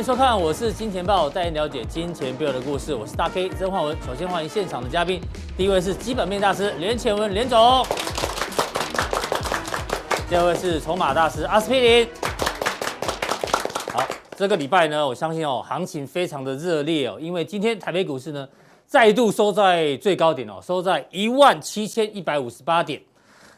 欢迎收看，我是金钱豹，带您了解金钱背后的故事。我是大 K 曾焕文。首先欢迎现场的嘉宾，第一位是基本面大师连前文连总，第二位是筹码大师阿司匹林。好，这个礼拜呢，我相信哦，行情非常的热烈哦，因为今天台北股市呢再度收在最高点哦，收在一万七千一百五十八点。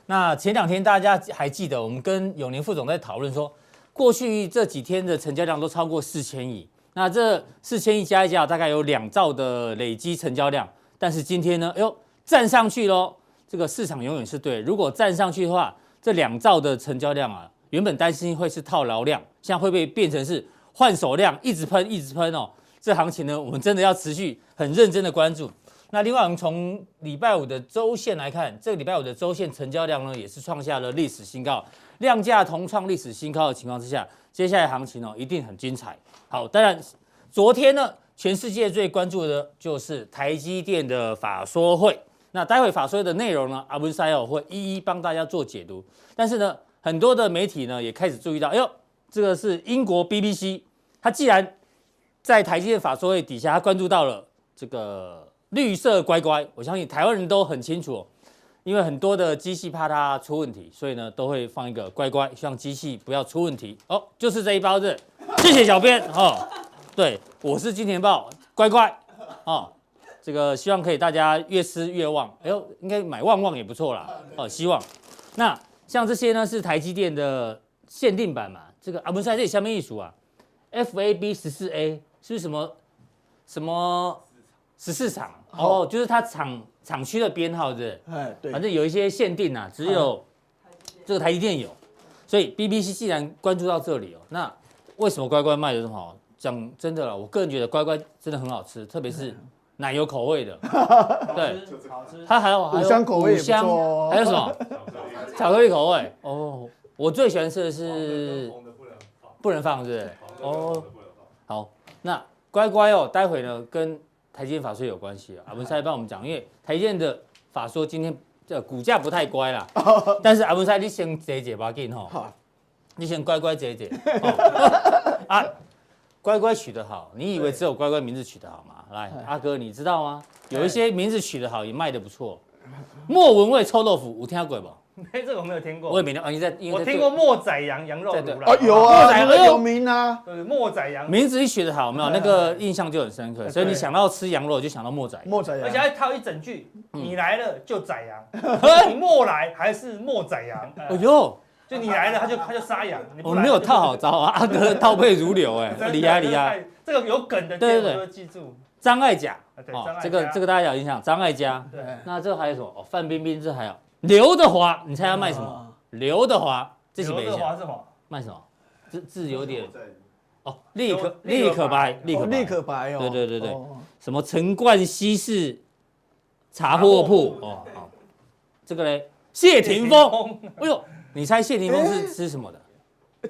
那前两天大家还记得，我们跟永年副总在讨论说。过去这几天的成交量都超过四千亿，那这四千亿加一加，大概有两兆的累积成交量。但是今天呢，哎呦，站上去喽！这个市场永远是对，如果站上去的话，这两兆的成交量啊，原本担心会是套牢量，现在会不会变成是换手量，一直喷，一直喷哦？这行情呢，我们真的要持续很认真的关注。那另外，我们从礼拜五的周线来看，这个礼拜五的周线成交量呢，也是创下了历史新高。量价同创历史新高的情况之下，接下来行情哦一定很精彩。好，当然昨天呢，全世界最关注的就是台积电的法说会。那待会法说会的内容呢，阿文赛会一一帮大家做解读。但是呢，很多的媒体呢也开始注意到，哎呦，这个是英国 BBC，他既然在台积电法说会底下，他关注到了这个绿色乖乖，我相信台湾人都很清楚。因为很多的机器怕它出问题，所以呢都会放一个乖乖，希望机器不要出问题哦。就是这一包子，谢谢小编哦。对，我是金钱豹乖乖哦。这个希望可以大家越吃越旺。哎呦，应该买旺旺也不错啦哦。希望那像这些呢是台积电的限定版嘛？这个啊不是在这里下面一组啊，FAB 十四 A 是什么什么十四厂哦，就是它厂。厂区的编号是，哎，对，反正有一些限定啊，只有这个台积电有，所以 BBC 既然关注到这里哦，那为什么乖乖卖的这么好？讲真的啦，我个人觉得乖乖真的很好吃，特别是奶油口味的，对，它还有还有五香口味，还有什么？巧克力。口味。哦，我最喜欢吃的是不能放，是不是？哦，好，那乖乖哦，待会呢跟。台积电法说有关系啊，阿文赛帮我们讲，因为台积电的法说今天这股价不太乖啦，但是阿文赛你先解解吧，给你哈，你先乖乖解解，啊，乖乖取得好，你以为只有乖乖名字取得好吗？来，阿哥你知道吗？有一些名字取得好也卖得不错，莫文蔚臭豆腐，有听过不？哎，这个我没有听过。我也没听。啊，你在？我听过莫仔羊羊肉炉啊，有啊，莫仔羊有名啊。对，莫仔羊。名字一学得好，没有那个印象就很深刻。所以你想到吃羊肉，就想到莫仔。莫仔羊。而且还套一整句：你来了就宰羊，你莫来还是莫宰羊。哎呦，就你来了，他就他就杀羊。我没有套好招啊，阿哥倒背如流哎，厉害厉害。这个有梗的，对对对，记住。张艾嘉，哦，这个这个大家有印象，张艾嘉。对。那这还有什么？哦，范冰冰，这还有。刘德华，你猜他卖什么？刘德华，这是没钱。卖什么？字字有点哦，立可立可白，立可立可白哦。对对对对，什么陈冠希式茶货铺哦，好，这个嘞，谢霆锋。哎呦，你猜谢霆锋是吃什么的？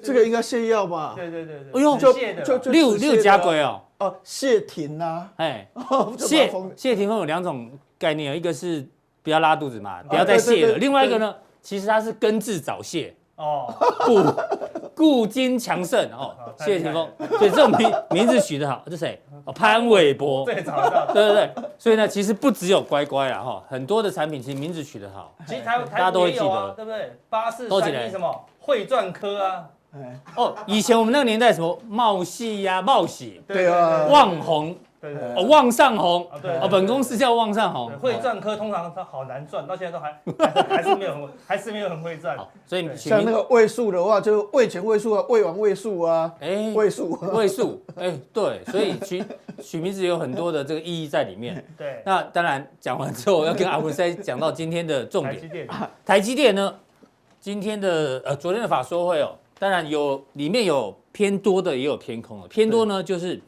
这个应该泻药吧？对对对对。哎呦，就就六六家鬼哦。哦，谢霆啊，哎，谢谢霆锋有两种概念，一个是。不要拉肚子嘛，不要再泻了。另外一个呢，其实它是根治早泄哦，固固精强肾哦。谢霆锋，所以这种名名字取得好，这谁？哦，潘玮柏。对，对对对。所以呢，其实不只有乖乖啊哈，很多的产品其实名字取得好，其实台大家都会记得，对不对？八四三一什么汇钻科啊？哦，以前我们那个年代什么茂系呀、茂喜，对啊，旺宏。对对对哦，旺上红，对哦，本公司叫旺上红。会赚科通常它好难赚，到现在都还 还是没有很还是没有很会赚。所以像那个位数的话，就位前位数啊，位王位数啊，哎，位数位数，哎，对，所以取 取名字有很多的这个意义在里面。对，那当然讲完之后，要跟阿文塞讲到今天的重点。台积电，台积电呢，今天的呃昨天的法说会哦，当然有里面有偏多的，也有偏空的，偏多呢就是。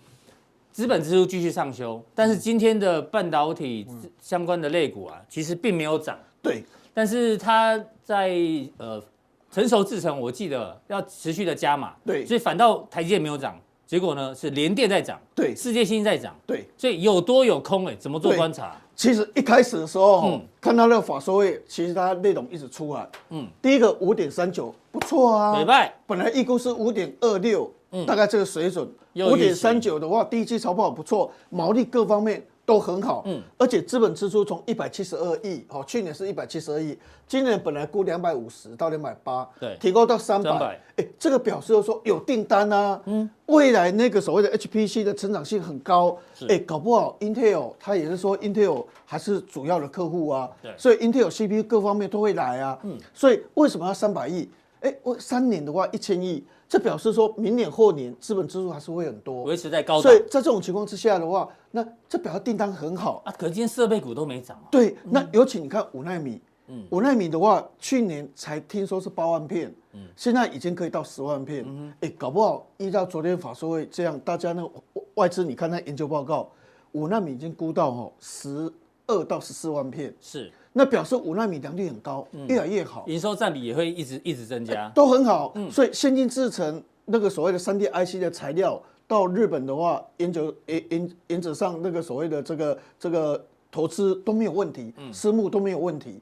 资本支出继续上修，但是今天的半导体相关的类股啊，其实并没有涨。对，但是它在呃成熟制程，我记得要持续的加码。对，所以反倒台积电没有涨，结果呢是联电在涨。对，世界新在涨。对，所以有多有空哎，怎么做观察？其实一开始的时候，嗯，看到那个法说会，其实它内容一直出来。嗯，第一个五点三九不错啊，美拜本来预估是五点二六。嗯，大概这个水准，五点三九的话，第一季超跑不错，毛利各方面都很好，嗯，而且资本支出从一百七十二亿，哦，去年是一百七十二亿，今年本来估两百五十到两百八，对，提高到三百，哎，这个表示就是说有订单啊，嗯，未来那个所谓的 HPC 的成长性很高，哎，搞不好 Intel 它也是说 Intel 还是主要的客户啊，对，所以 Intel CPU 各方面都会来啊，嗯，所以为什么要三百亿？哎，我三年的话一千亿，这表示说明年后年资本支出还是会很多，维持在高。所以在这种情况之下的话，那这表示订单很好啊。可是今天设备股都没涨啊。对，那尤其你看五纳米，嗯，五纳米的话，去年才听说是八万片，嗯，现在已经可以到十万片，嗯，哎，搞不好依照昨天法说会这样，大家那外资你看那研究报告，五纳米已经估到哦十二到十四万片，是。那表示五纳米良率很高，越来越好，营收占比也会一直一直增加，都很好。所以先进制程那个所谓的三 D IC 的材料到日本的话，原则原原原则上那个所谓的这个这个投资都没有问题，私募都没有问题。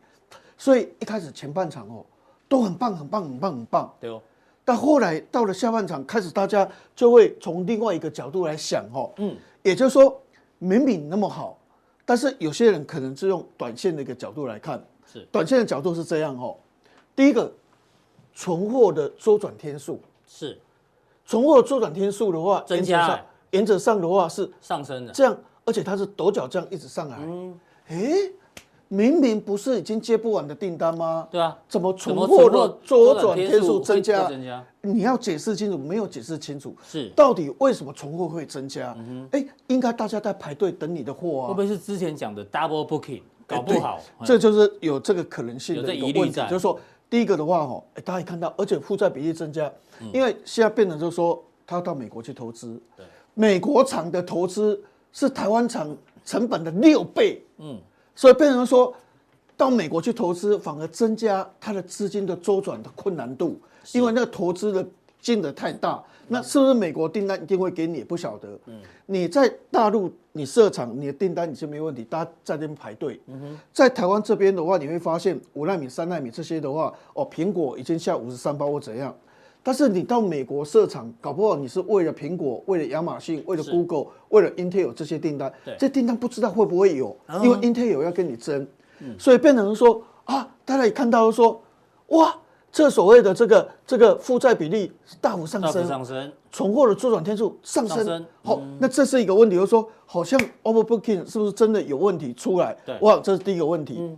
所以一开始前半场哦都很棒很棒很棒很棒，对哦。但后来到了下半场，开始大家就会从另外一个角度来想哦，嗯，也就是说明明那么好。但是有些人可能是用短线的一个角度来看，是。短线的角度是这样哦。第一个，存货的周转天数。是。存货的周转天数的话，增加，原则上的话是上升的，这样，而且它是陡角这样一直上来，嗯，诶。明明不是已经接不完的订单吗？对啊，怎么存货的周转天数增加？你要解释清楚，没有解释清楚，是到底为什么存货会增加？哎，应该大家在排队等你的货啊。会不会是之前讲的 double booking 搞不好？这就是有这个可能性的一个问题。就是说，第一个的话，哦，哎，大家也看到，而且负债比例增加，因为现在变成就是说，他要到美国去投资，对，美国厂的投资是台湾厂成本的六倍，嗯。所以变成说，到美国去投资，反而增加它的资金的周转的困难度，因为那个投资的金额太大。那是不是美国订单一定会给你？也不晓得。嗯，你在大陆你设厂，你的订单你是没问题，大家在那边排队。在台湾这边的话，你会发现五纳米、三纳米这些的话，哦，苹果已经下五十三包或怎样。但是你到美国设厂，搞不好你是为了苹果、为了亚马逊、为了 Google、为了 Intel 这些订单，这订单不知道会不会有，因为 Intel 要跟你争，所以变成说啊，大家也看到说，哇，这所谓的这个这个负债比例大幅上升，上升，存货的周转天数上升，好，那这是一个问题，就是说好像 overbooking 是不是真的有问题出来？哇，这是第一个问题。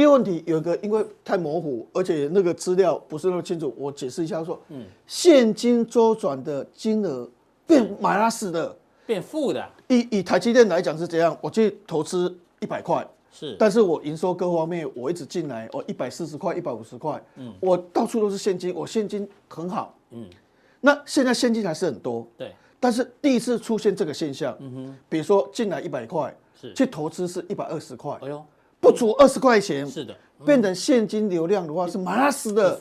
第二个问题有一个，因为太模糊，而且那个资料不是那么清楚，我解释一下说，嗯，现金周转的金额变马拉死的，变负的。以以台积电来讲是这样，我去投资一百块，是，但是我营收各方面我一直进来，我一百四十块、一百五十块，嗯，我到处都是现金，我现金很好，嗯，那现在现金还是很多，对，但是第一次出现这个现象，嗯哼，比如说进来一百块，是，去投资是一百二十块，哎呦。不足二十块钱，是的，变成现金流量的话是马拉死的，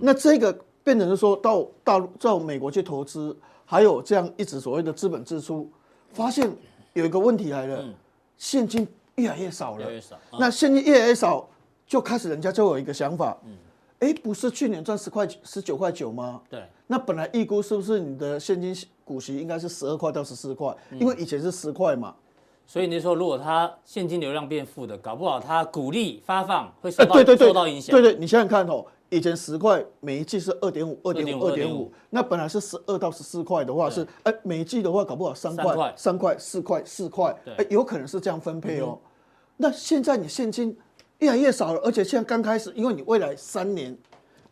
那这个变成是说到大陆到美国去投资，还有这样一直所谓的资本支出，发现有一个问题来了，现金越来越少了，越越少。那现金越来越少，就开始人家就有一个想法，嗯，哎，不是去年赚十块十九块九吗？对，那本来预估是不是你的现金股息应该是十二块到十四块？因为以前是十块嘛。所以你说，如果它现金流量变负的，搞不好它股利发放会受到受到影响。对对，你想想看哦，以前十块每一季是二点五，二点五，二点五，那本来是十二到十四块的话是，哎，每一季的话搞不好三块，三块，四块，四块，哎，有可能是这样分配哦。那现在你现金越来越少了，而且现在刚开始，因为你未来三年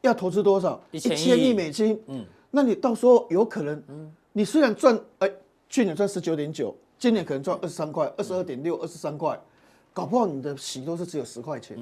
要投资多少？一千亿美金。嗯，那你到时候有可能，嗯你虽然赚，哎，去年赚十九点九。今年可能赚二十三块，二十二点六，二十三块，搞不好你的息都是只有十块钱，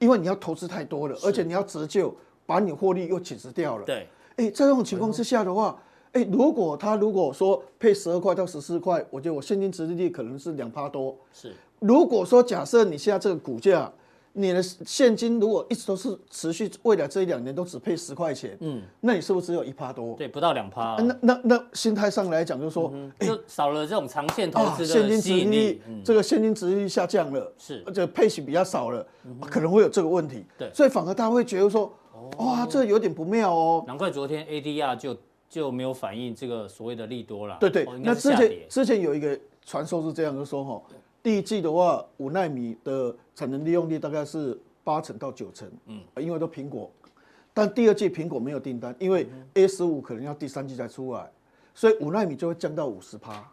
因为你要投资太多了，而且你要折旧，把你获利又减值掉了。对，哎，在这种情况之下的话，哎，如果他如果说配十二块到十四块，我觉得我现金值利率可能是两趴多。是，如果说假设你现在这个股价。你的现金如果一直都是持续，未来这一两年都只配十块钱，嗯，那你是不是只有一趴多？对，不到两趴。那那那心态上来讲，就是说，就少了这种长线投资的现金殖利率，这个现金殖利率下降了，是，而且配息比较少了，可能会有这个问题。对，所以反而大家会觉得说，哇，这有点不妙哦。难怪昨天 ADR 就就没有反映这个所谓的利多了。对对，哦、那之前之前有一个传说是这样，就说哈，第一季的话，五纳米的产能利用率大概是八成到九成，嗯，因为都苹果，但第二季苹果没有订单，因为 A 十五可能要第三季才出来，所以五纳米就会降到五十趴，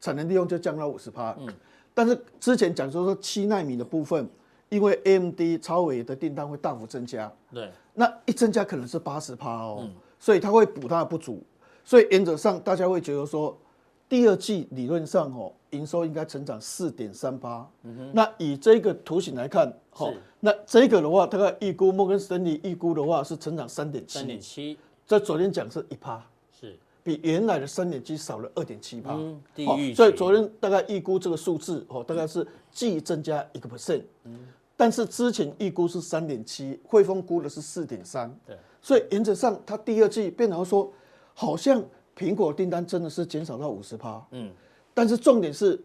产能利用就降到五十趴，嗯，但是之前讲说说七纳米的部分。因为 AMD 超微的订单会大幅增加，对，那一增加可能是八十趴哦，所以它会补它的不足，所以原则上大家会觉得说，第二季理论上哦，营收应该成长四点三八，那以这个图形来看，好，那这个的话，大概预估摩根士丹利预估的话是成长三点七，三点七，在昨天讲是一趴，是。比原来的三点七少了二点七趴，低于，所以昨天大概预估这个数字哦，大概是既增加一个 percent，嗯。但是之前预估是三点七，汇丰估的是四点三，对，所以原则上它第二季变成说，好像苹果订单真的是减少到五十趴，嗯，但是重点是。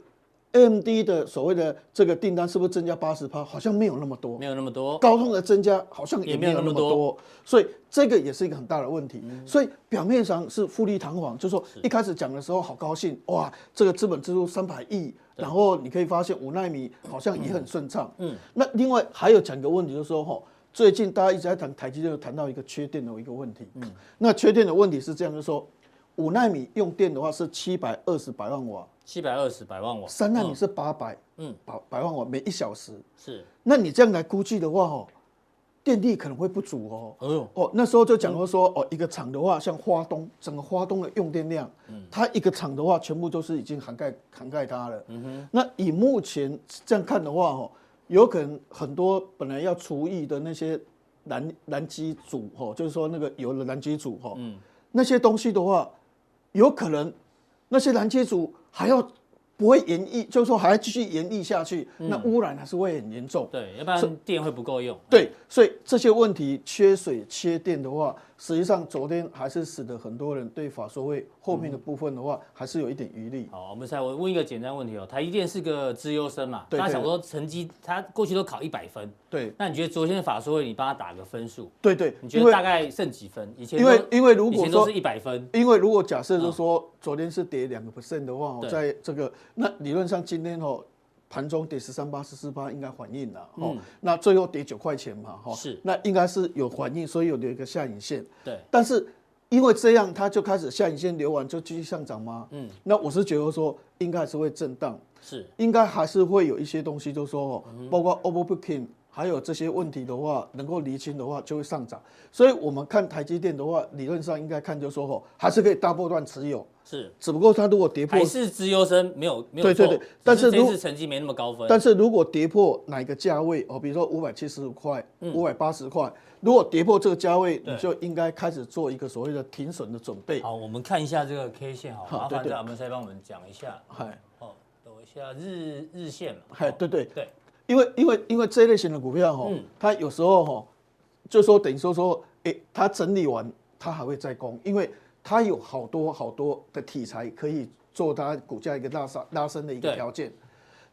AMD 的所谓的这个订单是不是增加八十趴？好像没有那么多，没有那么多。高通的增加好像也没有那么多，所以这个也是一个很大的问题。所以表面上是富丽堂皇，就是说一开始讲的时候好高兴，哇，这个资本支出三百亿，然后你可以发现五纳米好像也很顺畅。嗯，那另外还有讲个问题，就是说哈，最近大家一直在谈台积电，谈到一个缺电的一个问题。嗯，那缺电的问题是这样，就是说五纳米用电的话是七百二十百万瓦。七百二十百万瓦，三纳米是八百，嗯，百百万瓦每一小时是。那你这样来估计的话，哦，电力可能会不足哦。哎呦，哦，那时候就讲过说，哦，一个厂的话，像花东，整个花东的用电量，嗯，它一个厂的话，全部都是已经涵盖涵盖它了。嗯哼。那以目前这样看的话，哦，有可能很多本来要除役的那些燃燃机组，哦，就是说那个有的燃机组，哈，嗯，那些东西的话，有可能。那些拦截组还要不会延役，就是说还要继续延役下去，那污染还是会很严重。对，要不然电会不够用。对，所以这些问题缺水、缺电的话。实际上，昨天还是使得很多人对法说会后面的部分的话，还是有一点余力。好，我们再我问一个简单问题哦。台积电是个资优生嘛？他想说成绩，他过去都考一百分。对。那你觉得昨天的法说会，你帮他打个分数？对对。你觉得大概剩几分？以前因为因为如果说是一百分，因为如果假设就是说昨天是跌两个 percent 的话，在这个那理论上今天哦。盘中跌十三八十四八应该反应了，哦，那最后跌九块钱嘛，哈，是，那应该是有反应，所以有留一个下影线，对，但是因为这样，它就开始下影线留完就继续上涨吗？嗯，那我是觉得说应该还是会震荡，是，应该还是会有一些东西，就是说，包括 overbooking。还有这些问题的话，能够厘清的话，就会上涨。所以，我们看台积电的话，理论上应该看，就是说吼，还是可以大波段持有。是，只不过它如果跌破，还是资优生没有没有错。对对对，但是如果成绩没那么高分，但是如果跌破哪个价位哦，比如说五百七十五块、五百八十块，如果跌破这个价位，你就应该开始做一个所谓的停损的准备。好，我们看一下这个 K 线，好，麻烦咱们再帮我们讲一下。嗨，哦，等一下日日线嘛。嗨，对对对。因为因为因为这类型的股票哈，它有时候哈，就说等于说说，哎，它整理完它还会再攻，因为它有好多好多的题材可以做它股价一个拉升拉升的一个条件。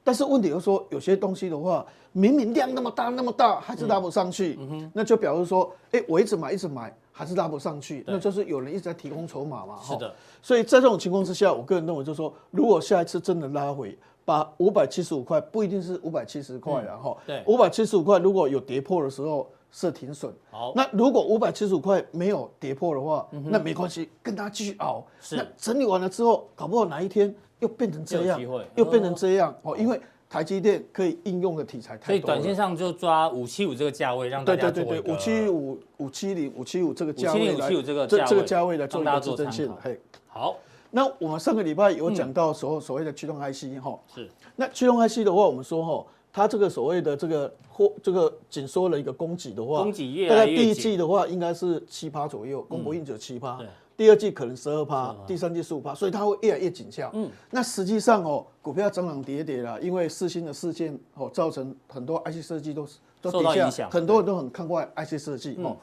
但是问题就是说，有些东西的话，明明量那么大那么大，还是拉不上去，那就表示说，哎，我一直买一直买，还是拉不上去，那就是有人一直在提供筹码嘛。是的。所以在这种情况之下，我个人认为就是说，如果下一次真的拉回。把五百七十五块不一定是五百七十块，然后对五百七十五块如果有跌破的时候设停损。好，那如果五百七十五块没有跌破的话，那没关系，跟他继续熬。是，那整理完了之后，搞不好哪一天又变成这样，又变成这样哦。因为台积电可以应用的题材太多。所以短线上就抓五七五这个价位，让大家对对对，五七五五七零五七五这个价位来，这这个价位来做一个支撑线。嘿，好。那我们上个礼拜有讲到所所谓的驱动 IC 哈，是。那驱动 IC 的话，我们说哈，它这个所谓的这个或这个紧缩了一个供给的话，供给越。大概第一季的话应该是七趴左右，供不应求七趴。第二季可能十二趴，第三季十五趴，所以它会越来越紧俏。嗯。那实际上哦，股票涨涨跌跌啦，因为四星的事件哦，造成很多 IC 设计都都受到影响，很多人都很看坏 IC 设计哦。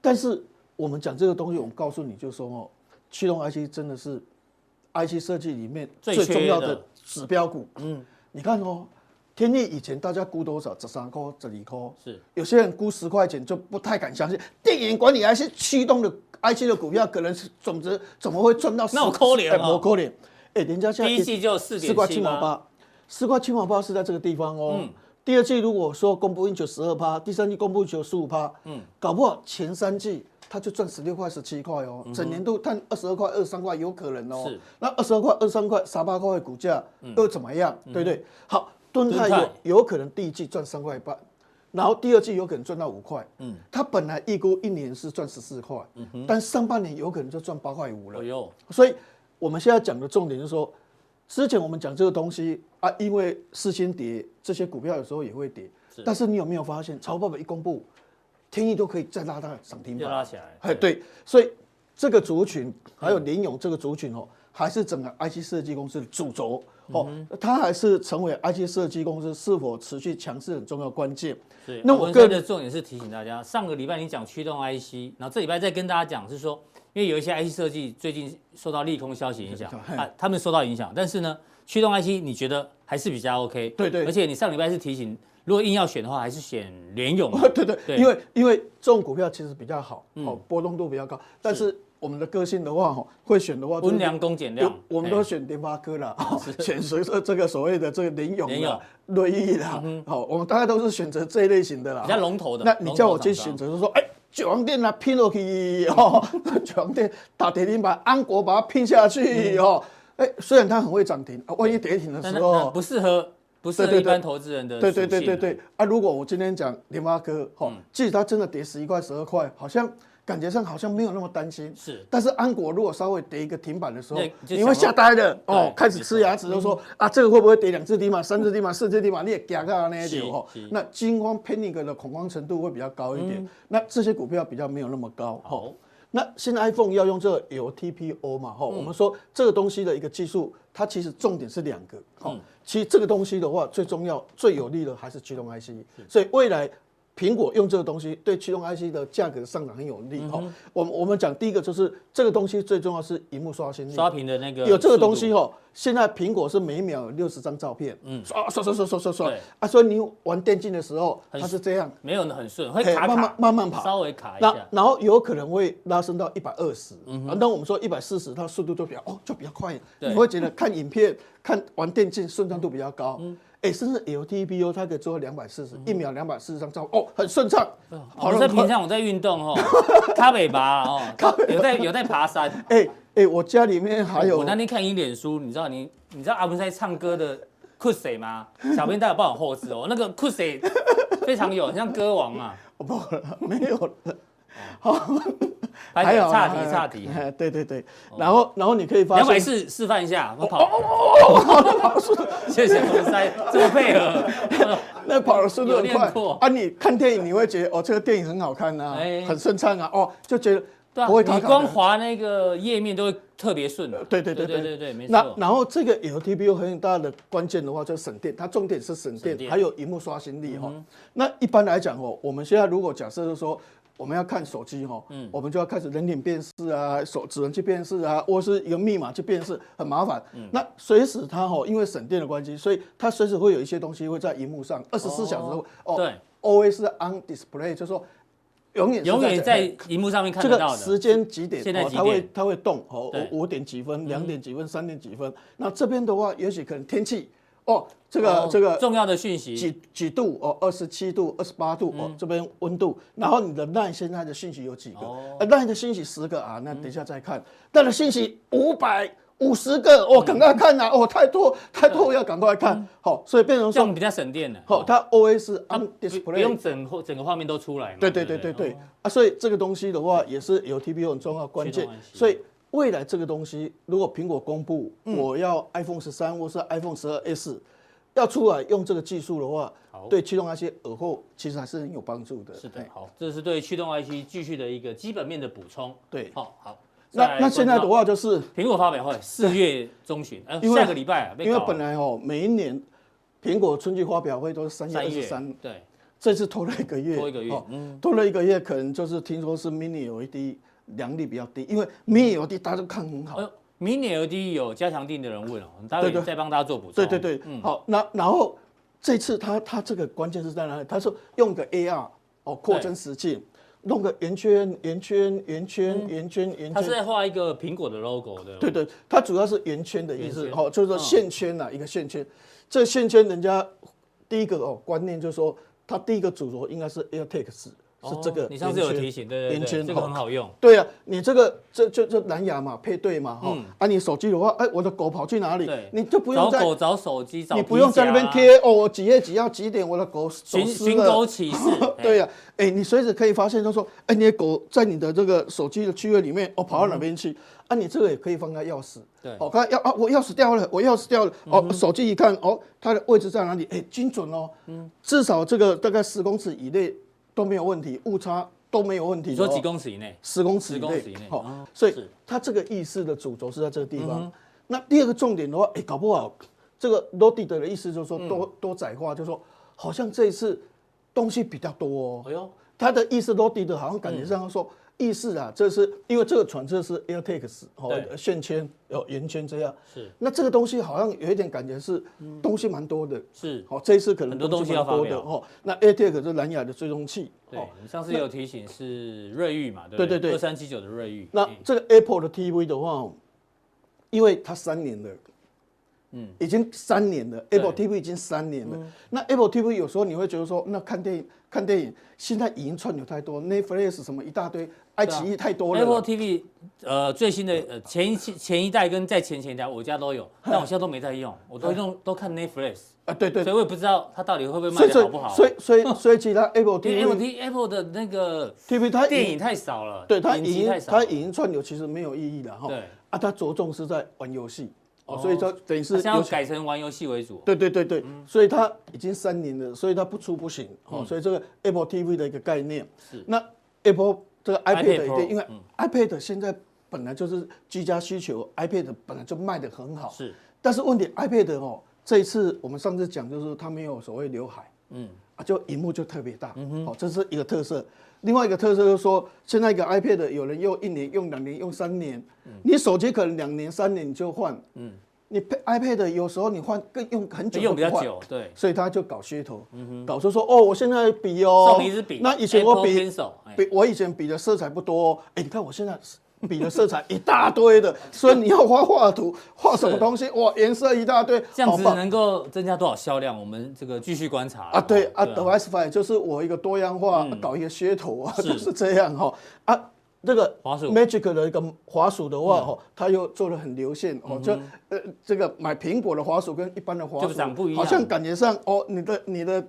但是我们讲这个东西，我们告诉你就说哦，驱动 IC 真的是。IC 设计里面最重要的指标股，嗯，你看哦，天翼以前大家估多少？十三块、十二块，是有些人估十块钱就不太敢相信。电源管理 IC 驱动的 IC 的股票可能是总值怎么会赚到那么可怜啊？不可怜。哎，人家现在第一季就四点七毛八，四块七毛八是在这个地方哦。嗯第二季如果说公布应求十二趴，第三季公布营收十五趴，嗯，搞不好前三季他就赚十六块、十七块哦，嗯、整年度赚二十二块、二十三块有可能哦。是，那二十二块、二十三块、十八块的股价又怎么样？嗯、对不对？好，敦泰有有可能第一季赚三块半，然后第二季有可能赚到五块，嗯，他本来预估一年是赚十四块，嗯哼，但上半年有可能就赚八块五了。哎呦，所以我们现在讲的重点就是说。之前我们讲这个东西啊，因为事先跌，这些股票有时候也会跌。是，但是你有没有发现，财报一公布，天意都可以再拉到涨停板，拉起来。哎，对，所以这个族群还有联勇这个族群哦，还是整个 IC 设计公司的主轴哦，它还是成为 IC 设计公司是否持续强势很重要关键。对，那我个人的重点是提醒大家，上个礼拜你讲驱动 IC，然后这礼拜再跟大家讲是说。因为有一些 IC 设计最近受到利空消息影响啊，他们受到影响，但是呢，驱动 IC 你觉得还是比较 OK？对对，而且你上礼拜是提醒，如果硬要选的话，还是选联咏。对对对，因为因为这种股票其实比较好，哦，波动度比较高。但是我们的个性的话，哈，会选的话，温良恭俭让，我们都选联发科了，选随着这个所谓的这个联咏、联咏、瑞昱啦，好，我们大概都是选择这一类型的啦，比较龙头的。那你叫我去选择，就是说，哎。九王电啊，拼落去哦！九王电打跌停板，安国把它拼下去哦。哎，虽然它很会涨停，啊万一跌停的时候不适合，不适合一般投资人的。对对对对对啊！如果我今天讲联发科，哈，即使它真的跌十一块、十二块，好像。感觉上好像没有那么担心，是。但是安国如果稍微跌一个停板的时候，你会吓呆的哦，开始吃牙齿，都说啊，这个会不会跌两次停板、三次停板、四次停板？你也惊到那一点哦。那惊慌 panic 的恐慌程度会比较高一点。那这些股票比较没有那么高。好，那现在 iPhone 要用这个 LTPO 嘛？哈，我们说这个东西的一个技术，它其实重点是两个。好，其实这个东西的话，最重要、最有利的还是驱动 IC。所以未来。苹果用这个东西对驱动 IC 的价格上涨很有利哈。我我们讲第一个就是这个东西最重要是荧幕刷新率，刷屏的那个有这个东西哈。现在苹果是每秒六十张照片，嗯，刷刷刷刷刷刷。刷。啊，所以你玩电竞的时候，它是这样，没有很顺，会卡卡，慢慢慢慢跑，稍微卡一下。然后有可能会拉升到一百二十，嗯，那我们说一百四十，它速度就比较哦，就比较快，你会觉得看影片、看玩电竞顺畅度比较高。哎，甚至 LTPO 它可以做到两百四十，一秒两百四十张照，哦，很顺畅。好，在平常我在运动哦，卡尾巴哦，有在有在爬山。哎哎，我家里面还有。我那天看你脸书，你知道你你知道阿文在唱歌的酷谁吗？小编大家帮我后制哦，那个酷谁非常有，像歌王嘛。不了，没有了。好。还有差题差题，对对对，然后然后你可以发现，两百四示范一下，我跑，跑速度，谢谢我塞这么配合，那跑的速度很快。啊！你看电影你会觉得哦，这个电影很好看啊，很顺畅啊，哦，就觉得不会。你光滑那个页面都会特别顺的，对对对对对对，没错。那然后这个 LTPU 很大的关键的话就是省电，它重点是省电，还有荧幕刷新力哈。那一般来讲哦，我们现在如果假设是说。我们要看手机哈，嗯，我们就要开始人脸辨识啊，手指纹去辨识啊，或是一个密码去辨识，很麻烦。嗯，那随时它哈，因为省电的关系，所以它随时会有一些东西会在荧幕上，二十四小时哦，对，always on display，就是说永远永远在荧幕上面看得到的。这个时间几点？现在它会它会动哦，五点几分，两点几分，三点几分。那这边的话，也许可能天气。哦，这个这个重要的讯息，几几度哦，二十七度、二十八度哦，这边温度，然后你的 LINE 现在的讯息有几个？LINE 的讯息十个啊，那等一下再看。LINE 的讯息五百五十个，哦，赶快看呐！哦，太多太多，要赶快看。好，所以变成说比较省电的。好，它 OS on display，不用整整个画面都出来。对对对对对啊，所以这个东西的话也是有 LTPO 很重要关键，所以。未来这个东西，如果苹果公布我要 iPhone 十三或是 iPhone 十二 S 要出来用这个技术的话，对驱动 IC 耳后其实还是很有帮助的。是的，好，这是对驱动 IC 继续的一个基本面的补充。对，好，好。那那现在的话就是苹果发表会四月中旬，呃，下个礼拜啊，因为本来哦，每一年苹果春季发表会都是三月二十三，对，这次拖了一个月，拖一个月，嗯，拖了一个月，可能就是听说是 Mini LED。良率比较低，因为 Mini LED 大家都看很好。Mini LED 有加强定的人问哦，我们待会再帮大家做补充。对对对，嗯，好，那然后这次他他这个关键是在哪里？他说用个 AR 哦扩增实境，弄个圆圈、圆圈、圆圈、圆圈、圆圈。它是在画一个苹果的 logo 的。对对，它主要是圆圈的意思，哦，就是说线圈呐，一个线圈。这线圈，人家第一个哦观念就是说，它第一个主轴应该是 AirTags。是这个，你上次有提醒，对对对，这个很好用。对啊，你这个这就这蓝牙嘛，配对嘛，哈。啊，你手机的话，哎，我的狗跑去哪里？你就不用找狗找手机找。你不用在那边贴哦，我几月几号几点，我的狗寻寻狗启事。对呀，哎，你随时可以发现，就是说，哎，你的狗在你的这个手机的区域里面，哦，跑到哪边去？啊，你这个也可以放在钥匙。对，哦，看钥啊，我钥匙掉了，我钥匙掉了。哦，手机一看，哦，它的位置在哪里？哎，精准哦。嗯。至少这个大概十公尺以内都没有问题，误差。都没有问题。你说几公尺以内？十公尺以内。好，所以它这个意思的主轴是在这个地方。那第二个重点的话，哎，搞不好这个 loaded 的意思就是说多多窄化，就是说好像这一次东西比较多哦。哎呦，他的意思 loaded 好像感觉上说。意思啊，这是因为这个船这是 AirTags 哦，线圈有圆圈这样。是。那这个东西好像有一点感觉是东西蛮多的。是。好，这一次可能很多东西要多的哦。那 AirTags 是蓝牙的追踪器。对。你上次有提醒是瑞昱嘛？对对对。二三七九的瑞昱。那这个 Apple 的 TV 的话，因为它三年了，嗯，已经三年了，Apple TV 已经三年了。那 Apple TV 有时候你会觉得说，那看电影看电影，现在影音串流太多，Netflix 什么一大堆。爱奇艺太多了。Apple TV，呃，最新的呃前一期前一代跟再前前一代，我家都有，但我现在都没在用，我都用 都看 Netflix 啊，对对，所以我也不知道它到底会不会卖的好不好。所以所以所以其他 Apple TV Apple TV Apple 的那个 TV 它电影太少了，对它影音它影音串流其实没有意义的哈。对啊，它着重是在玩游戏哦，所以说等于是要改成玩游戏为主。对对对对，所以它已经三年了，所以它不出不行哦。所以这个 Apple TV 的一个概念是那 Apple。这个 iPad 一定，因为 iPad 现在本来就是居家需求，iPad 本来就卖得很好。是，但是问题 iPad 哦，这一次我们上次讲就是它没有所谓刘海，嗯，啊，就荧幕就特别大，嗯哼，哦，这是一个特色。另外一个特色就是说，现在一个 iPad 有人用一年、用两年、用三年，你手机可能两年、三年你就换，嗯。你 iPad 有时候你换更用很久，用比较久，对，所以他就搞噱头，搞出说哦，我现在比哦，送一支笔，那以前我比，比我以前比的色彩不多，哎，你看我现在笔的色彩一大堆的，所以你要画画图，画什么东西，哇，颜色一大堆，这样子能够增加多少销量？我们这个继续观察啊，对啊，Device 就是我一个多样化，搞一个噱头啊，就是这样哈。啊。这个 Magic 的一个滑鼠的话，哦，它又做的很流线，哦，就呃，这个买苹果的滑鼠跟一般的滑鼠长不一样，好像感觉上，哦，你的你的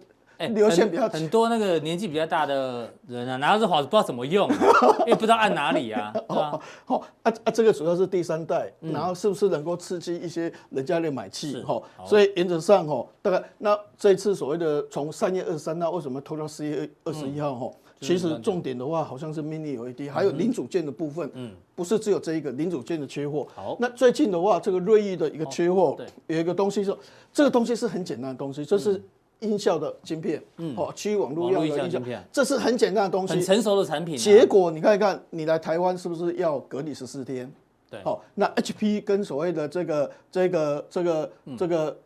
流线比较很多那个年纪比较大的人啊，拿到这滑鼠不知道怎么用，因为不知道按哪里啊，哦，哦，啊啊，这个主要是第三代，然后是不是能够刺激一些人家的买气，哈，所以原则上，哈，大概那这一次所谓的从三月二十三号为什么拖到四月二十一号，哈？其实重点的话，好像是 Mini LED，还有零组件的部分，嗯，不是只有这一个零组件的缺货。好，那最近的话，这个锐昱的一个缺货，对，有一个东西说，这个东西是很简单的东西，就是音效的晶片，嗯，哦，区域网络用的音效，这是很简单的东西，很成熟的产品。结果你看一看，你来台湾是不是要隔离十四天？对，好，那 HP 跟所谓的这个这个这个这个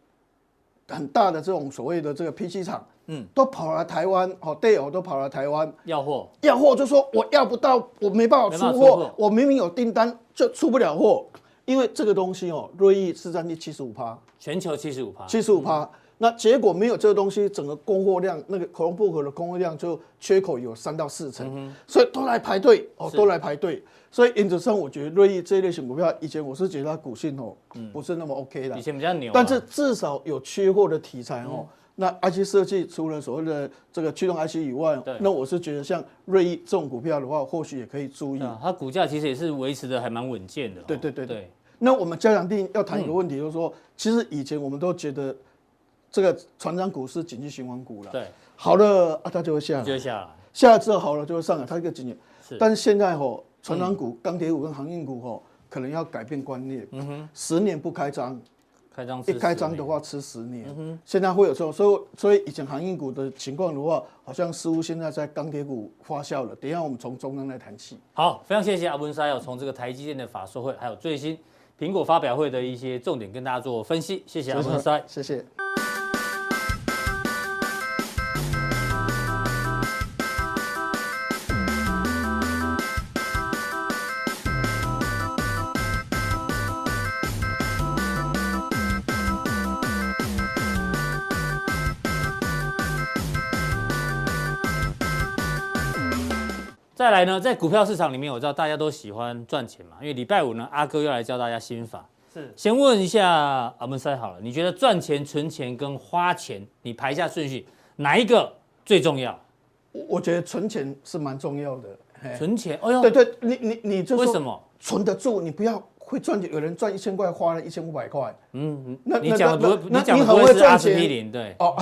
很大的这种所谓的这个 PC 厂。嗯，都跑来台湾，哦，队友都跑来台湾。要货，要货就说我要不到，我没办法出货，我明明有订单就出不了货，因为这个东西哦，瑞意市占率七十五趴，全球七十五趴，七十五趴，那结果没有这个东西，整个供货量那个 Chromebook 的供货量就缺口有三到四成，所以都来排队哦，都来排队，所以原则上我觉得锐意这一类型股票，以前我是觉得它股性哦，不是那么 OK 的，以前比较牛，但是至少有缺货的题材哦。那 IC 设计除了所谓的这个驱动 IC 以外，那我是觉得像锐意这种股票的话，或许也可以注意。它股价其实也是维持的还蛮稳健的。对对对对。那我们加强定要谈一个问题，就是说，嗯、其实以前我们都觉得这个船长股是景气循环股了。对。好了啊，它就会下来。就会下来。下来之后好了就会上来，它一个景气。是。但是现在吼，船长股、钢铁股跟航运股吼，可能要改变观念。嗯哼。十年不开张。开张一开张的话吃十年，嗯、哼现在会有时候，所以所以以前航运股的情况的话，好像似乎现在在钢铁股发酵了。等一下我们从中央来谈起。好，非常谢谢阿文师，有从这个台积电的法说会，还有最新苹果发表会的一些重点跟大家做分析。谢谢阿文师，谢谢。再来呢，在股票市场里面，我知道大家都喜欢赚钱嘛，因为礼拜五呢，阿哥要来教大家心法。是，先问一下阿文塞好了，你觉得赚钱、存钱跟花钱，你排一下顺序，哪一个最重要？我觉得存钱是蛮重要的。存钱，哎呦，对对，你你你就为什么存得住？你不要会赚钱，有人赚一千块，花了一千五百块。嗯，那你讲的不，你讲的不会是阿司匹林，对，哦，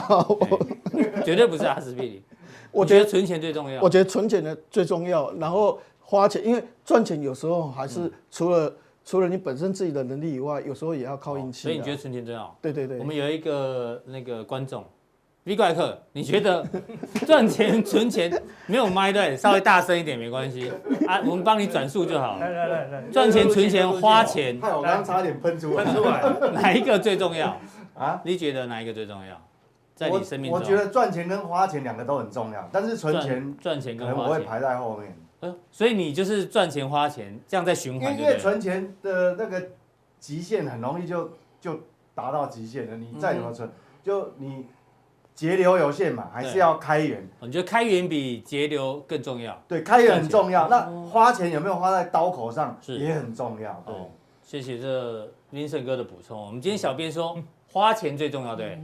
绝对不是阿司匹林。我觉得存钱最重要。我觉得存钱的最重要，然后花钱，因为赚钱有时候还是除了除了你本身自己的能力以外，有时候也要靠运气。所以你觉得存钱重要？对对对。我们有一个那个观众，V 怪客，你觉得 赚钱存钱没有麦对？稍微大声一点没关系 啊，我们帮你转述就好了。来来来来，赚钱存钱花钱，害我刚刚差点喷出来。喷出来，哪一个最重要 啊？你觉得哪一个最重要？在你生命中，我觉得赚钱跟花钱两个都很重要，但是存钱赚钱跟花钱可能我会排在后面。呃，所以你就是赚钱花钱这样在循环，因为存钱的那个极限很容易就就达到极限了。你再怎么存，就你节流有限嘛，还是要开源。你觉得开源比节流更重要？对，开源很重要。那花钱有没有花在刀口上，也很重要。对，谢谢这 Vincent 哥的补充。我们今天小编说花钱最重要，对。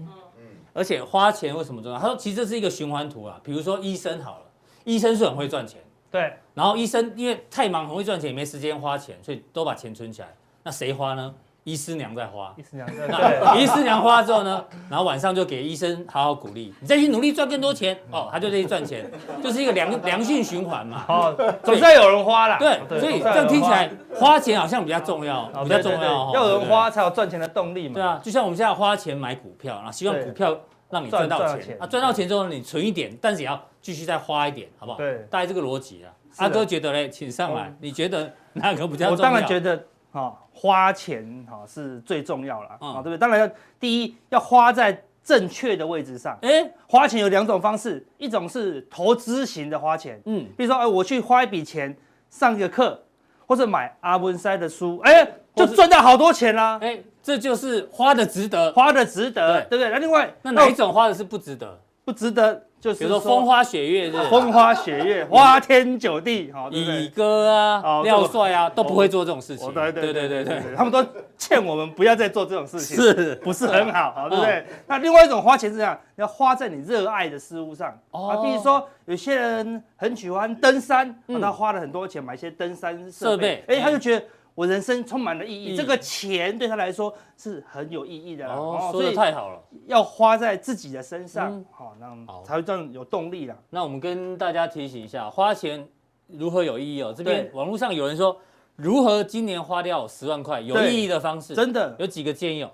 而且花钱为什么重要？他说，其实这是一个循环图啊。比如说医生好了，医生是很会赚钱，对。然后医生因为太忙，很会赚钱，也没时间花钱，所以都把钱存起来。那谁花呢？医师娘在花。医师娘在。对。医师娘花之后呢，然后晚上就给医生好好鼓励，你再去努力赚更多钱哦，他就在去赚钱，就是一个良良性循环嘛。哦，总算有人花了。对，所以这样听起来花钱好像比较重要，比较重要。要有人花才有赚钱的动力嘛。对啊，就像我们现在花钱买股票，然后希望股票。让你赚到钱啊！赚到钱之后呢，你存一点，但是也要继续再花一点，好不好？对，大概这个逻辑啊。阿哥觉得嘞，请上来。你觉得哪个比较重要？我当然觉得哈，花钱哈是最重要了啊，对不对？当然要第一要花在正确的位置上。哎，花钱有两种方式，一种是投资型的花钱，嗯，比如说哎，我去花一笔钱上一个课，或者买阿文塞的书，哎，就赚到好多钱啦，哎。这就是花的值得，花的值得，对不对？那另外，那哪一种花的是不值得？不值得就是比如说风花雪月，风花雪月，花天酒地，好，乙哥啊，廖帅啊，都不会做这种事情。对对对对对，他们都欠我们不要再做这种事情，是不是很好？好，对不对？那另外一种花钱是这样，你要花在你热爱的事物上啊，比如说有些人很喜欢登山，他花了很多钱买一些登山设备，哎，他就觉得。我人生充满了意义，这个钱对他来说是很有意义的哦，说的太好了，要花在自己的身上，好，那才会这样有动力了。那我们跟大家提醒一下，花钱如何有意义哦？这边网络上有人说，如何今年花掉十万块有意义的方式，真的有几个建议哦。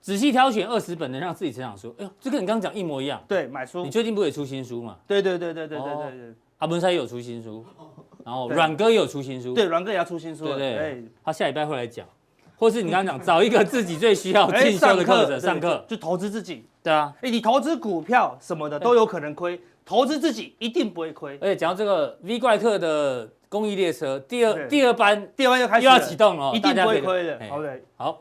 仔细挑选二十本能让自己成长书，哎呦，这跟你刚刚讲一模一样。对，买书，你最近不也出新书嘛？对对对对对对对对。阿文塞也有出新书。然后阮哥也有出新书，对，阮哥也要出新书，对对，他下礼拜会来讲，或是你刚刚讲找一个自己最需要进修的课程上课，就投资自己，对啊，哎，你投资股票什么的都有可能亏，投资自己一定不会亏。而且讲到这个 V 怪客的公益列车，第二第二班第二班又开始又要启动了，一定不会亏的。好的，好，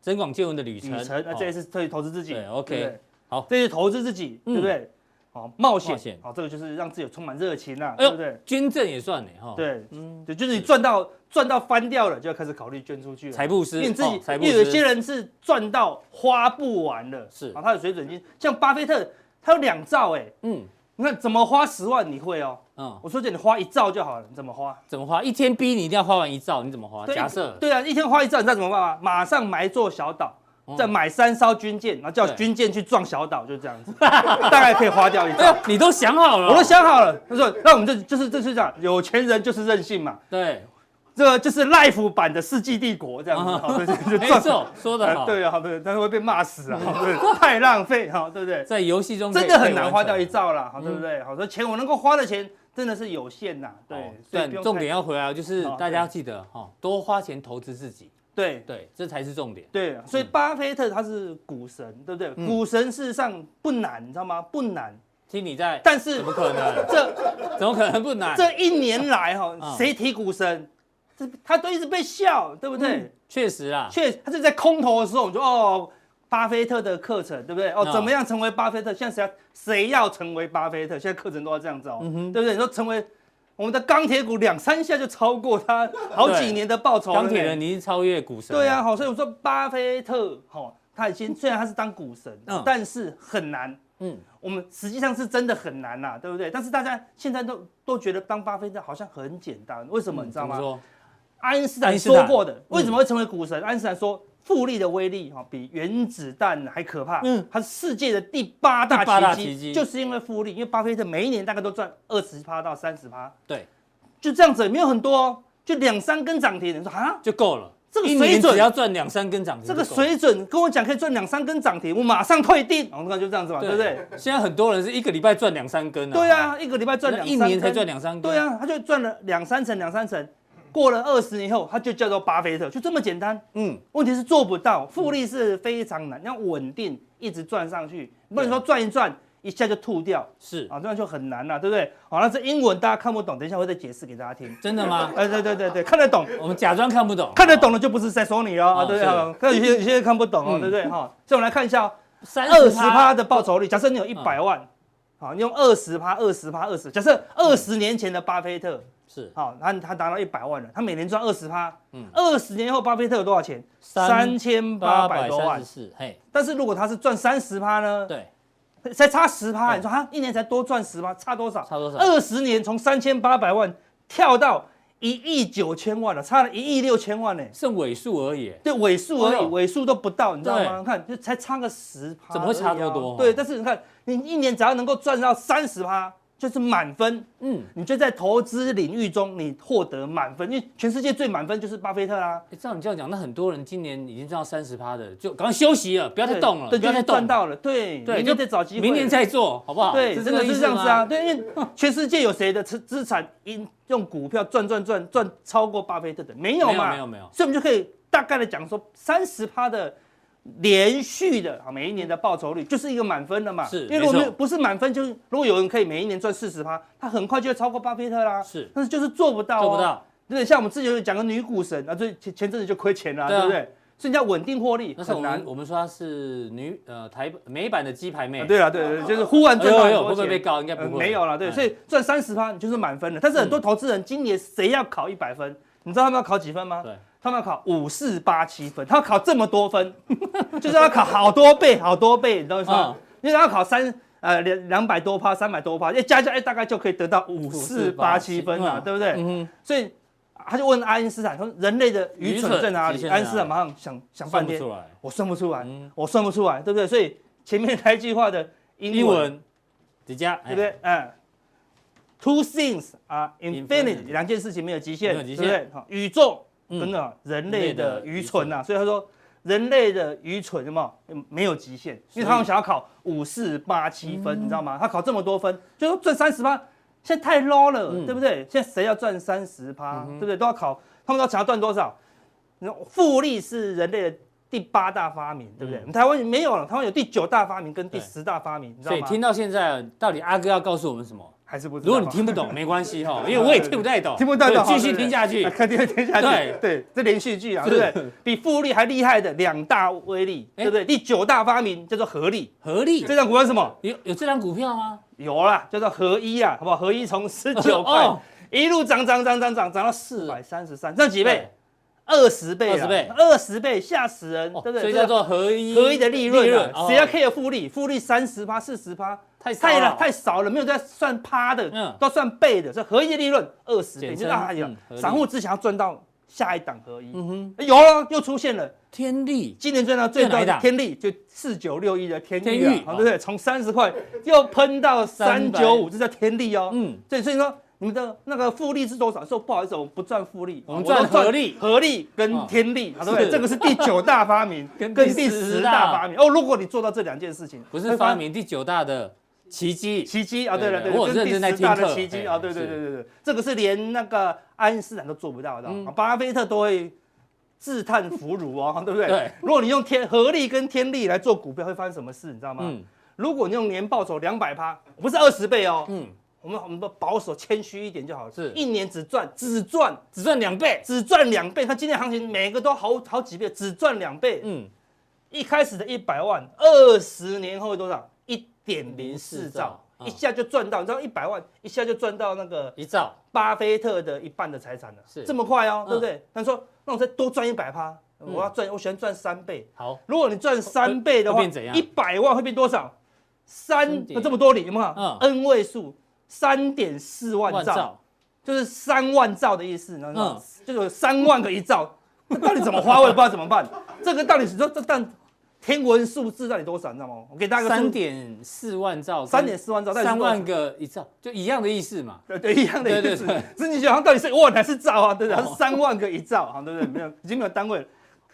增广见闻的旅程，旅程，这也是可以投资自己，OK，好，这是投资自己，对不对？好，冒险，好，这个就是让自己充满热情呐，对不对？捐赠也算呢，哈。对，嗯，对，就是你赚到赚到翻掉了，就要开始考虑捐出去。财布施，因为你自己，因为有些人是赚到花不完了，是啊，他的水准已经像巴菲特，他有两兆，哎，嗯，你看怎么花十万，你会哦，嗯，我说叫你花一兆就好了，你怎么花？怎么花？一天逼你一定要花完一兆，你怎么花？假设，对啊，一天花一兆，你知道怎么办吗？马上买一座小岛。再买三艘军舰，然后叫军舰去撞小岛，就这样子，大概可以花掉一兆。你都想好了，我都想好了。他说：“那我们就就是就是这样，有钱人就是任性嘛。”对，这个就是 Life 版的世纪帝国这样子。没错，说的好。对啊，对，但是会被骂死啊，太浪费哈，对不对？在游戏中真的很难花掉一兆了，好，对不对？好，说钱我能够花的钱真的是有限呐。对，对，重点要回来，就是大家要记得哈，多花钱投资自己。对对，这才是重点。对，所以巴菲特他是股神，对不对？股神事实上不难，你知道吗？不难。听你在，但是怎么可能？这怎么可能不难？这一年来哈，谁提股神，这他都一直被笑，对不对？确实啊，确，他是在空头的时候，我们就哦，巴菲特的课程，对不对？哦，怎么样成为巴菲特？现在谁要谁要成为巴菲特？现在课程都要这样子哦，对不对？你说成为。我们的钢铁股两三下就超过它好几年的报酬。钢铁人，你是超越股神。对啊，好，所以我说巴菲特，哈，他已经虽然他是当股神，嗯，但是很难。嗯，我们实际上是真的很难呐，对不对？但是大家现在都都觉得当巴菲特好像很简单，为什么？你知道吗？爱因斯坦说过的，为什么会成为股神？爱因斯坦说。复利的威力哈，比原子弹还可怕。嗯，它是世界的第八大奇迹，就是因为复利。因为巴菲特每一年大概都赚二十趴到三十趴。对，就这样子，没有很多，哦就两三根涨停。你说啊，就够了。这个水准只要赚两三根涨停，这个水准跟我讲可以赚两三根涨停，我马上退订。我看就这样子嘛，对不对？现在很多人是一个礼拜赚两三根。对啊，一个礼拜赚两，一年才赚两三根。对啊，他就赚了两三成，两三成。过了二十年后，它就叫做巴菲特，就这么简单。嗯，问题是做不到，复利是非常难，要稳定一直赚上去，不能说赚一赚一下就吐掉，是啊，这样就很难了，对不对？好，那这英文大家看不懂，等一下我再解释给大家听。真的吗？哎，对对对对，看得懂，我们假装看不懂，看得懂的就不是在说你哦，啊，对对，看有些有些人看不懂哦，对不对？哈，所以我们来看一下，二十趴的报酬率，假设你有一百万，好，你用二十趴，二十趴，二十，假设二十年前的巴菲特。是好，他他达到一百万了，他每年赚二十趴，嗯，二十年后巴菲特有多少钱？三千八百多万，是，嘿，但是如果他是赚三十趴呢？对，才差十趴，你说他一年才多赚十趴，差多少？差多少？二十年从三千八百万跳到一亿九千万了，差了一亿六千万呢，剩尾数而已，对，尾数而已，尾数都不到，你知道吗？看，就才差个十趴，怎么会差这么多？对，但是你看，你一年只要能够赚到三十趴。就是满分，嗯，你就在投资领域中你获得满分，因为全世界最满分就是巴菲特啦。哎，照你这样讲，那很多人今年已经赚到三十趴的，就赶快休息了，不要再动了，对，不要再赚到了，对，对，明年再找机会，明年再做好不好？对，真的是这样子啊，对，因为全世界有谁的资资产因用股票赚赚赚赚超过巴菲特的？没有嘛，没有没有，所以我们就可以大概的讲说，三十趴的。连续的啊，每一年的报酬率就是一个满分的嘛。是，因为如果不是满分，就是如果有人可以每一年赚四十趴，他很快就会超过巴菲特啦。是，但是就是做不到，做不到。对，像我们之前有讲个女股神啊，最前前阵子就亏钱了，对不对？所以叫稳定获利很难。我们说她是女呃台美版的鸡排妹。对啊，对对，就是忽然赚到很多钱。会不会被告？应该不会。没有了，对，所以赚三十趴你就是满分了。但是很多投资人今年谁要考一百分？你知道他们要考几分吗？对。他们要考五四八七分，他要考这么多分，就是要考好多倍，好多倍，你知道吗？因为他要考三呃两两百多趴，三百多趴，一加加哎，大概就可以得到五四八七分了，对不对？嗯、所以他就问爱因斯坦说：“人类的愚蠢在哪里？”爱因斯坦马上想想半天，我算不出来，我算不出来，对不对？所以前面那句话的英文几加，对不对？嗯，Two things are infinite，两件事情没有极限，对不对？好，宇宙。真的，人类的愚蠢呐，所以他说人类的愚蠢什么没有极限，因为他们想要考五四八七分，你知道吗？他考这么多分，就说赚三十趴，现在太 low 了，对不对？现在谁要赚三十趴，对不对？都要考，他们都想要赚多少？复利是人类的第八大发明，对不对？台湾没有了，台湾有第九大发明跟第十大发明，你知道吗？所以听到现在，到底阿哥要告诉我们什么？还是不知道。如果你听不懂，没关系哈，因为我也 听不太懂。听不太懂，继续听下去。肯定会听下去。对对，这连续剧啊，对不对？比复利还厉害的两大威力，对不对？第九大发明叫做合力。合力。这张股票是什么？有有这张股票吗？有啦，叫做合一啊，好不好？合一从十九块一路涨涨涨涨涨涨到四百三十三，涨几倍？二十倍，二十倍，二十倍，吓死人，对不对？所以叫做合一，合一的利润。谁要 care 复利？复利三十趴、四十趴。太太了，太少了，没有在算趴的，嗯，都算倍的，这合一的利润二十倍，就啊呀，散户只想要赚到下一档合一，嗯哼，有了，又出现了。天利，今年赚到最高的天利，就四九六一的天力，好，对不对？从三十块又喷到三九五，这叫天利哦，嗯，对，所以说你们的那个复利是多少？说不好意思，我们不赚复利，我们赚合力，合力跟天利，对不对？这个是第九大发明，跟第十大发明。哦。如果你做到这两件事情，不是发明第九大的。奇迹，奇迹啊！对了，对，我认真在听课。奇迹啊！对对对对对，这个是连那个爱因斯坦都做不到的，巴菲特都会自叹弗如哦，对不对？对。如果你用天合力跟天力来做股票，会发生什么事？你知道吗？嗯。如果你用年报酬两百趴，不是二十倍哦。嗯。我们我们保守谦虚一点就好了。是。一年只赚只赚只赚两倍，只赚两倍。他今天行情每个都好好几倍，只赚两倍。嗯。一开始的一百万，二十年后多少？一点零四兆，一下就赚到，你知道一百万一下就赚到那个一兆巴菲特的一半的财产了，是这么快哦，对不对？他说，那我再多赚一百趴，我要赚，我喜欢赚三倍。好，如果你赚三倍的话，一百万会变多少？三，那这么多里有没有？嗯，N 位数，三点四万兆，就是三万兆的意思，你知道吗？就有三万个一兆，那到底怎么花？我也不知道怎么办。这个到底是说这但。天文数字到底多少？你知道吗？我给大家个三点四万兆，三点四万兆，三万个一兆，就一样的意思嘛？对对，一样的意思。所以你想，到底是万还是兆啊？对不对？是三万个一兆，哈，对不对？没有，已经没有单位了。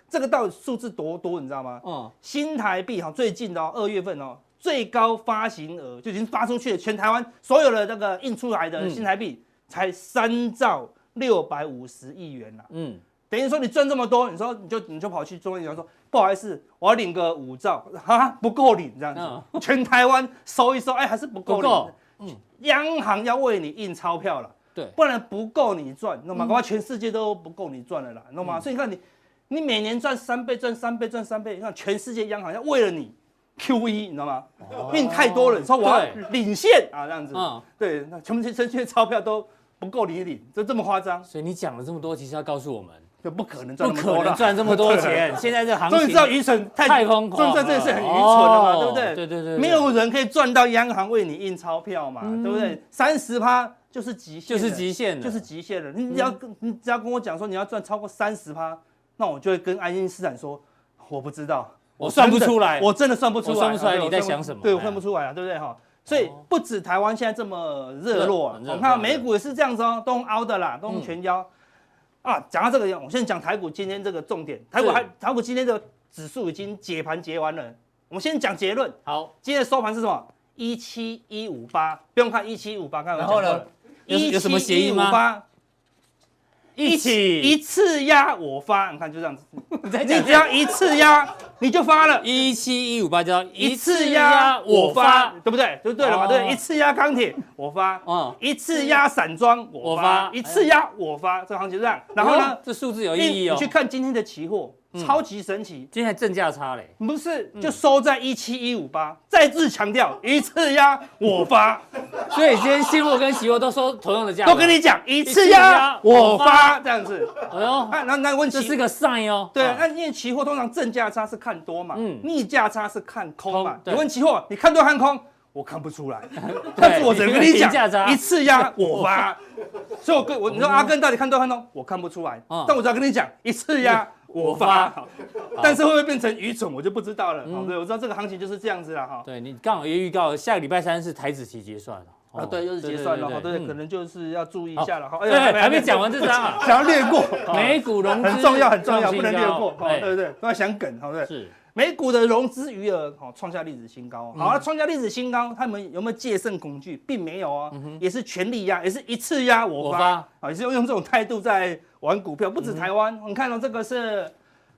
这个到底数字多多？你知道吗？嗯，新台币哈，最近的二月份哦，最高发行额就已经发出去了，全台湾所有的那个印出来的新台币才三兆六百五十亿元呐。嗯。等于说你赚这么多，你说你就你就跑去中央银行说不好意思，我要领个五兆，哈不够领这样子，嗯、全台湾收一收，哎还是不够领。嗯，央行要为你印钞票了，对，不然不够你赚，你知道吗？恐怕全世界都不够你赚了啦，你知道吗？嗯、所以你看你你每年赚三倍，赚三倍，赚三倍，你看全世界央行要为了你 QE，你知道吗？哦、印太多了，你说我要领现啊这样子，嗯，对，那全世界钞票都不够你领，就这么夸张。所以你讲了这么多，其实要告诉我们。就不可能赚，不可能赚这么多钱。现在这行情，终于知道愚蠢太太疯狂，这这是很愚蠢的嘛，对不对？对对对，没有人可以赚到央行为你印钞票嘛，对不对？三十趴就是极限，就是极限，就是极限了。你只要跟你只要跟我讲说你要赚超过三十趴，那我就会跟爱因斯坦说，我不知道，我算不出来，我真的算不出来，算不出来你在想什么？对，我算不出来啊，对不对哈？所以不止台湾现在这么热络，我看美股也是这样子哦，都凹的啦，都全腰。啊，讲到这个，我先讲台股今天这个重点。台股还台股今天的指数已经解盘结完了。我们先讲结论。好，今天的收盘是什么？一七一五八，不用看一七五八，看然后呢？有有什么协议吗？一起一次压我发，你看就这样子，你只要一次压你就发了，一七一五八叫一次压我发，对不对？就对了嘛，对，一次压钢铁我发，嗯，一次压散装我发，一次压我发，这个行情就这样。然后呢，这数字有意义哦。你去看今天的期货。超级神奇，今天还正价差嘞，不是就收在一七一五八，再次强调 一次压我发，所以今天现货跟期货都收同样的价，都跟你讲一次压我发。这样子，哎呦，那那问题这是个 sign 哦，对，那因为期货通常正价差是看多嘛，嗯，逆价差是看空嘛，你问期货你看多看空，我看不出来，但是我只能跟你讲一次压我发，所以我跟我你说阿根到底看多看空，我看不出来，但我只要跟你讲一次压。我发，但是会不会变成愚蠢，我就不知道了。对，我知道这个行情就是这样子了哈。对，你刚好也预告下个礼拜三是台指期结算了。啊，对，又是结算了，对，可能就是要注意一下了。哈，对，还没讲完这张啊，想要略过。美股融资很重要，很重要，不能略过。对对对，不要想梗，好不对？是。美股的融资余额好创下历史新高。好，创下历史新高，他们有没有戒慎恐惧？并没有啊，也是全力压，也是一次压我发啊，也是用用这种态度在玩股票。不止台湾，你看到这个是。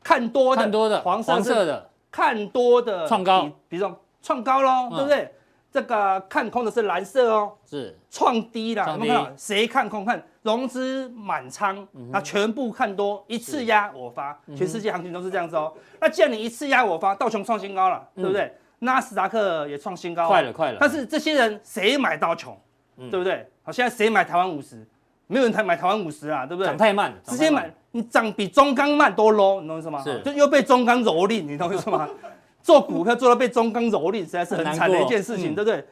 看多的，看多的，黄色的，看多的创高，比如说创高喽，对不对？这个看空的是蓝色哦，是创低了。有没有看到？谁看空？看融资满仓，那全部看多，一次压我发，全世界行情都是这样子哦。那既然你一次压我发，道琼创新高了，对不对？纳斯达克也创新高，快了，快了。但是这些人谁买道琼？对不对？好，现在谁买台湾五十？没有人台买台湾五十啊，对不对？涨太慢，直接买。你涨比中钢慢多 low，，你懂我意思吗？是，就又被中钢蹂躏，你懂我意思吗？做股票做到被中钢蹂躏，实在是很惨的一件事情，对不对？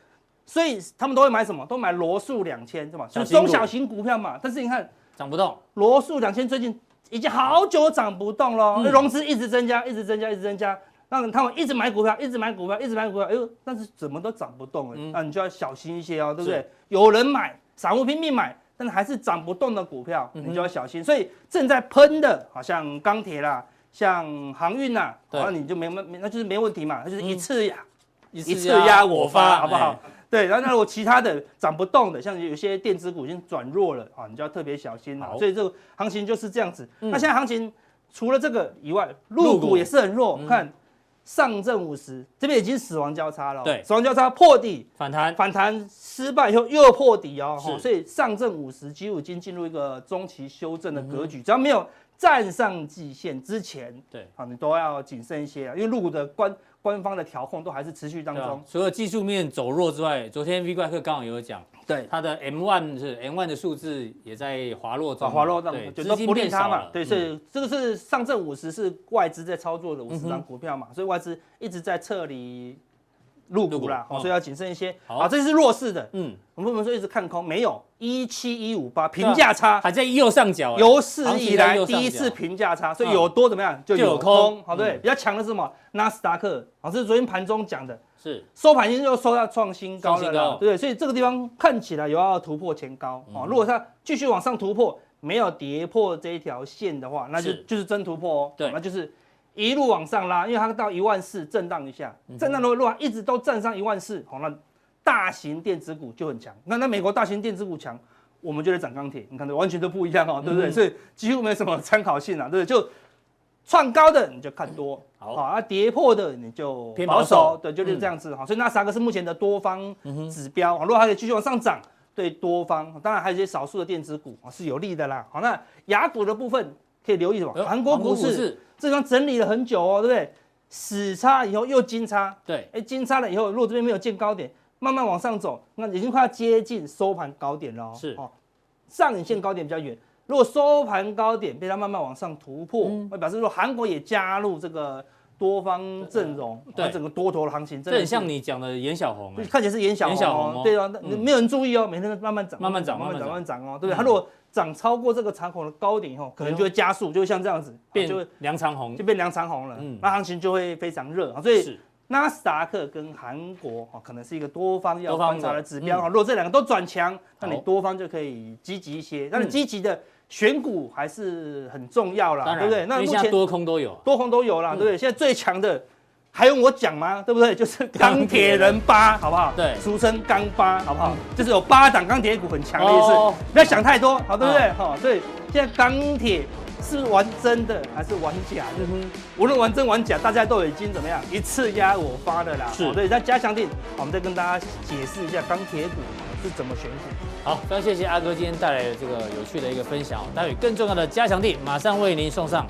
所以他们都会买什么？都买罗素两千，对吧？就中小型股票嘛。但是你看涨不动，罗素两千最近已经好久涨不动了，融资一直增加，一直增加，一直增加，让他们一直买股票，一直买股票，一直买股票，哎呦，但是怎么都涨不动，那你就要小心一些哦，对不对？有人买，散户拼命买。但是还是涨不动的股票，你就要小心。所以正在喷的，好像钢铁啦，像航运呐，那你就没没，那就是没问题嘛，那就是一次压，一次压我发，好不好？对，然后那如果其他的涨不动的，像有些电子股已经转弱了啊，你就要特别小心了。所以这个行情就是这样子。那现在行情除了这个以外，陆股也是很弱，看。上证五十这边已经死亡交叉了，对，死亡交叉破底反弹，反弹失败以后又破底哦，所以上证五十几乎已经进入一个中期修正的格局，只要没有站上季线之前，对，好，你都要谨慎一些啊，因为入股的关官方的调控都还是持续当中。除了技术面走弱之外，昨天 V 怪客刚好有讲，对它的 M one 是 M one 的数字也在滑落中，滑落中，对，就不利它嘛。对，所以这个是上证五十是外资在操作的五十张股票嘛，所以外资一直在撤离。入股了，所以要谨慎一些。好，这是弱势的。嗯，我们不能说一直看空，没有。一七一五八平价差。还在右上角，有史以来第一次平价差，所以有多怎么样就有空。好，对，比较强的是什么？纳斯达克，好，这是昨天盘中讲的，是。收盘已经又收到创新高了，对，所以这个地方看起来有要突破前高。哦，如果它继续往上突破，没有跌破这一条线的话，那就就是真突破哦。对，那就是。一路往上拉，因为它到一万四震荡一下，震荡的路一直都站上一万四，好，那大型电子股就很强。那那美国大型电子股强，我们就得涨钢铁。你看，完全都不一样哦，对不对？所以几乎没什么参考性啊，对不对？就创高的你就看多，好啊，跌破的你就偏保守，对，就是这样子哈。所以那三个是目前的多方指标，如果还可以继续往上涨，对多方，当然还有一些少数的电子股是有利的啦。好，那雅股的部分可以留意什么？韩国股市。这张整理了很久哦，对不对？死叉以后又金叉，对，哎，金叉了以后，如果这边没有见高点，慢慢往上走，那已经快要接近收盘高点了哦。是。哦，上影线高点比较远，如果收盘高点被它慢慢往上突破，会、嗯、表示说韩国也加入这个多方阵容，对，整个多头的行情，这很像你讲的颜小红，看起来是颜小红，小红哦、对啊，嗯、没有人注意哦，每天都慢慢涨，慢慢涨，慢慢涨，慢慢涨哦，对不对？它如果涨超过这个长虹的高点以后，可能就会加速，就会像这样子变，就会梁长虹，就变梁长虹了。嗯，那行情就会非常热啊。所以纳斯达克跟韩国啊，可能是一个多方要观察的指标啊。如果这两个都转强，那你多方就可以积极一些。那你积极的选股还是很重要啦，对不对？那目前多空都有，多空都有啦，对不对？现在最强的。还用我讲吗？对不对？就是钢铁人八，好不好？对，俗称钢八，好不好？就是有八档钢铁股很强的意思，不要想太多，好，对不对？好，所以现在钢铁是玩真的还是玩假的？无论玩真玩假，大家都已经怎么样一次压我发的啦。是，所以在加强錠，我们再跟大家解释一下钢铁股是怎么选股。好，非常谢谢阿哥今天带来的这个有趣的一个分享。待会更重要的加强錠马上为您送上。